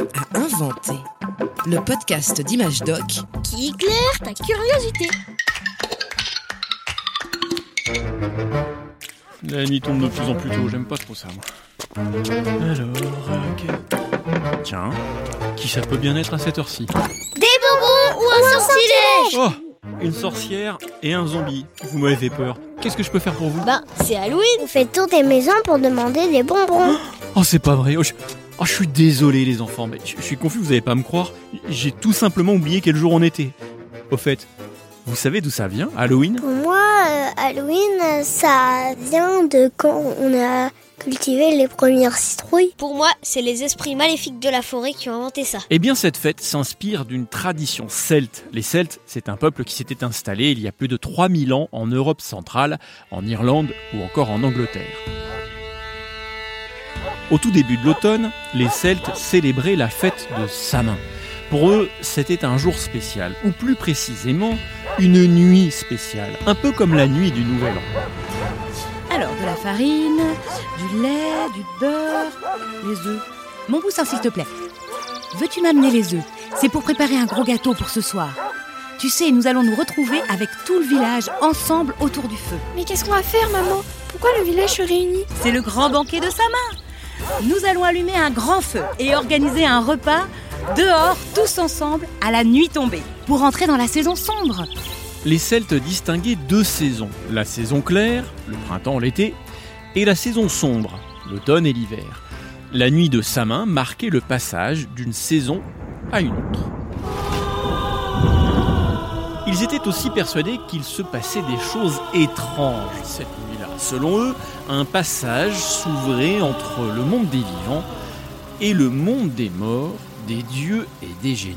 A inventé Le podcast d'Image Doc qui éclaire ta curiosité. La nuit tombe de plus en plus tôt, j'aime pas trop ça, moi. Alors, ok. Tiens, qui ça peut bien être à cette heure-ci Des bonbons ou un sortilège Oh Une sorcière et un zombie. Vous m'avez fait peur. Qu'est-ce que je peux faire pour vous Bah, c'est Halloween. On fait tour des maisons pour demander des bonbons. Oh, c'est pas vrai. Oh je... oh, je suis désolé, les enfants, mais je suis confus, vous allez pas me croire. J'ai tout simplement oublié quel jour on était. Au fait, vous savez d'où ça vient, Halloween? Pour moi, euh, Halloween, ça vient de quand on a cultivé les premières citrouilles. Pour moi, c'est les esprits maléfiques de la forêt qui ont inventé ça. Eh bien, cette fête s'inspire d'une tradition celte. Les Celtes, c'est un peuple qui s'était installé il y a plus de 3000 ans en Europe centrale, en Irlande ou encore en Angleterre. Au tout début de l'automne, les Celtes célébraient la fête de Samin. Pour eux, c'était un jour spécial, ou plus précisément, une nuit spéciale, un peu comme la nuit du Nouvel An. Alors, de la farine, du lait, du beurre, les œufs. Mon poussin, s'il te plaît. Veux-tu m'amener les œufs? C'est pour préparer un gros gâteau pour ce soir. Tu sais, nous allons nous retrouver avec tout le village ensemble autour du feu. Mais qu'est-ce qu'on va faire, maman? Pourquoi le village se réunit? C'est le grand banquet de sa main. Nous allons allumer un grand feu et organiser un repas dehors, tous ensemble, à la nuit tombée, pour entrer dans la saison sombre. Les Celtes distinguaient deux saisons, la saison claire, le printemps, l'été, et la saison sombre, l'automne et l'hiver. La nuit de Samin marquait le passage d'une saison à une autre. Ils étaient aussi persuadés qu'il se passait des choses étranges cette nuit-là. Selon eux, un passage s'ouvrait entre le monde des vivants et le monde des morts, des dieux et des génies.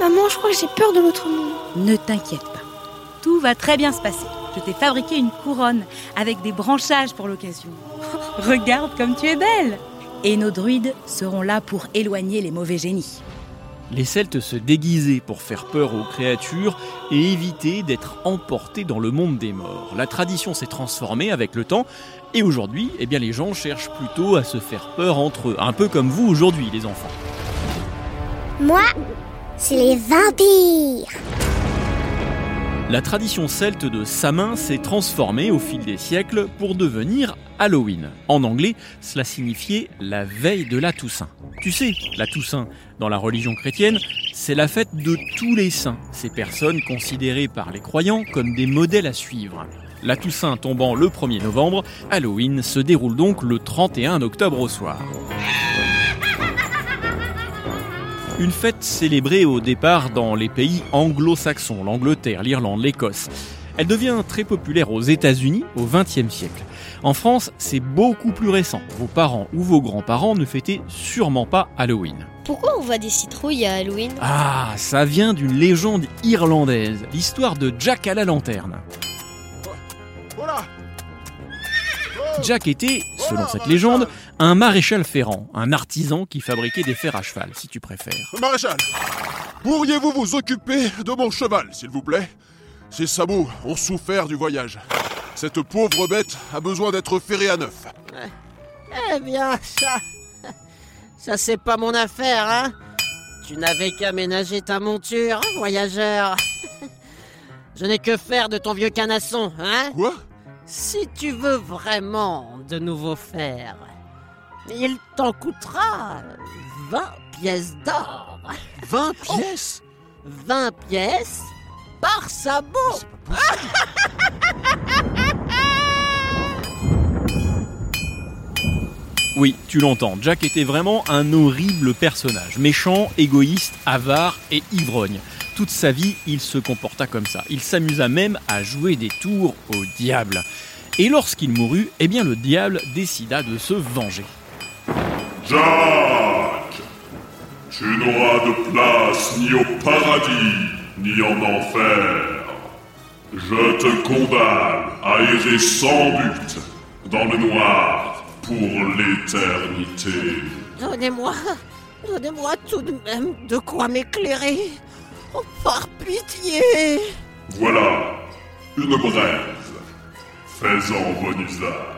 Maman, je crois que j'ai peur de l'autre monde. Ne t'inquiète pas. Tout va très bien se passer. Je t'ai fabriqué une couronne avec des branchages pour l'occasion. Regarde comme tu es belle Et nos druides seront là pour éloigner les mauvais génies. Les Celtes se déguisaient pour faire peur aux créatures et éviter d'être emportés dans le monde des morts. La tradition s'est transformée avec le temps et aujourd'hui, eh bien, les gens cherchent plutôt à se faire peur entre eux, un peu comme vous aujourd'hui, les enfants. Moi, c'est les vampires. La tradition celte de Samin s'est transformée au fil des siècles pour devenir Halloween. En anglais, cela signifiait la veille de la Toussaint. Tu sais, la Toussaint, dans la religion chrétienne, c'est la fête de tous les saints, ces personnes considérées par les croyants comme des modèles à suivre. La Toussaint tombant le 1er novembre, Halloween se déroule donc le 31 octobre au soir. Une fête célébrée au départ dans les pays anglo-saxons, l'Angleterre, l'Irlande, l'Écosse. Elle devient très populaire aux États-Unis au XXe siècle. En France, c'est beaucoup plus récent. Vos parents ou vos grands-parents ne fêtaient sûrement pas Halloween. Pourquoi on voit des citrouilles à Halloween? Ah, ça vient d'une légende irlandaise, l'histoire de Jack à la lanterne. Jack était, selon cette légende, un maréchal ferrant, un artisan qui fabriquait des fers à cheval, si tu préfères. Maréchal, pourriez-vous vous occuper de mon cheval, s'il vous plaît? Ses sabots ont souffert du voyage. Cette pauvre bête a besoin d'être ferrée à neuf. Eh bien, ça. Ça, c'est pas mon affaire, hein Tu n'avais qu'à ménager ta monture, voyageur. Je n'ai que faire de ton vieux canasson, hein Quoi? Si tu veux vraiment de nouveaux fers, il t'en coûtera 20 pièces d'or. 20 pièces? 20 pièces par sabot. Oui, tu l'entends, Jack était vraiment un horrible personnage, méchant, égoïste, avare et ivrogne. Toute sa vie, il se comporta comme ça. Il s'amusa même à jouer des tours au diable. Et lorsqu'il mourut, eh bien le diable décida de se venger. Jack Tu n'auras de place ni au paradis, ni en enfer. Je te condamne à errer sans but dans le noir pour l'éternité. Donnez-moi, donnez-moi tout de même de quoi m'éclairer. Par pitié Voilà, une braise. Fais-en bon usage.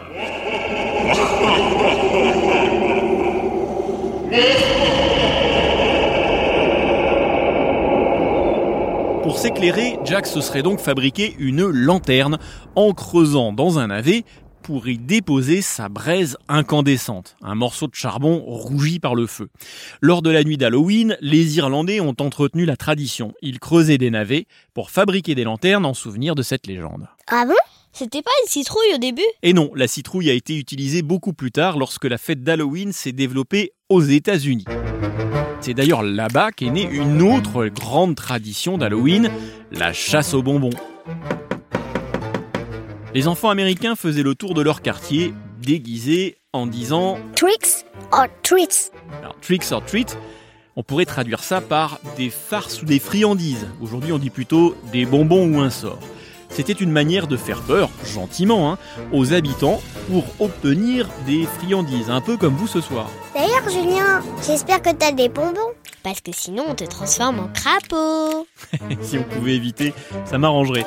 Pour s'éclairer, Jack se serait donc fabriqué une lanterne en creusant dans un navet pour y déposer sa braise incandescente, un morceau de charbon rougi par le feu. Lors de la nuit d'Halloween, les Irlandais ont entretenu la tradition. Ils creusaient des navets pour fabriquer des lanternes en souvenir de cette légende. Ah bon? C'était pas une citrouille au début? Et non, la citrouille a été utilisée beaucoup plus tard lorsque la fête d'Halloween s'est développée aux États-Unis. C'est d'ailleurs là-bas qu'est née une autre grande tradition d'Halloween, la chasse aux bonbons. Les enfants américains faisaient le tour de leur quartier, déguisés, en disant Tricks or treats alors, tricks or treats. On pourrait traduire ça par des farces ou des friandises. Aujourd'hui, on dit plutôt des bonbons ou un sort. C'était une manière de faire peur, gentiment, hein, aux habitants pour obtenir des friandises, un peu comme vous ce soir. D'ailleurs, Julien, j'espère que t'as des bonbons. Parce que sinon on te transforme en crapaud. si on pouvait éviter, ça m'arrangerait.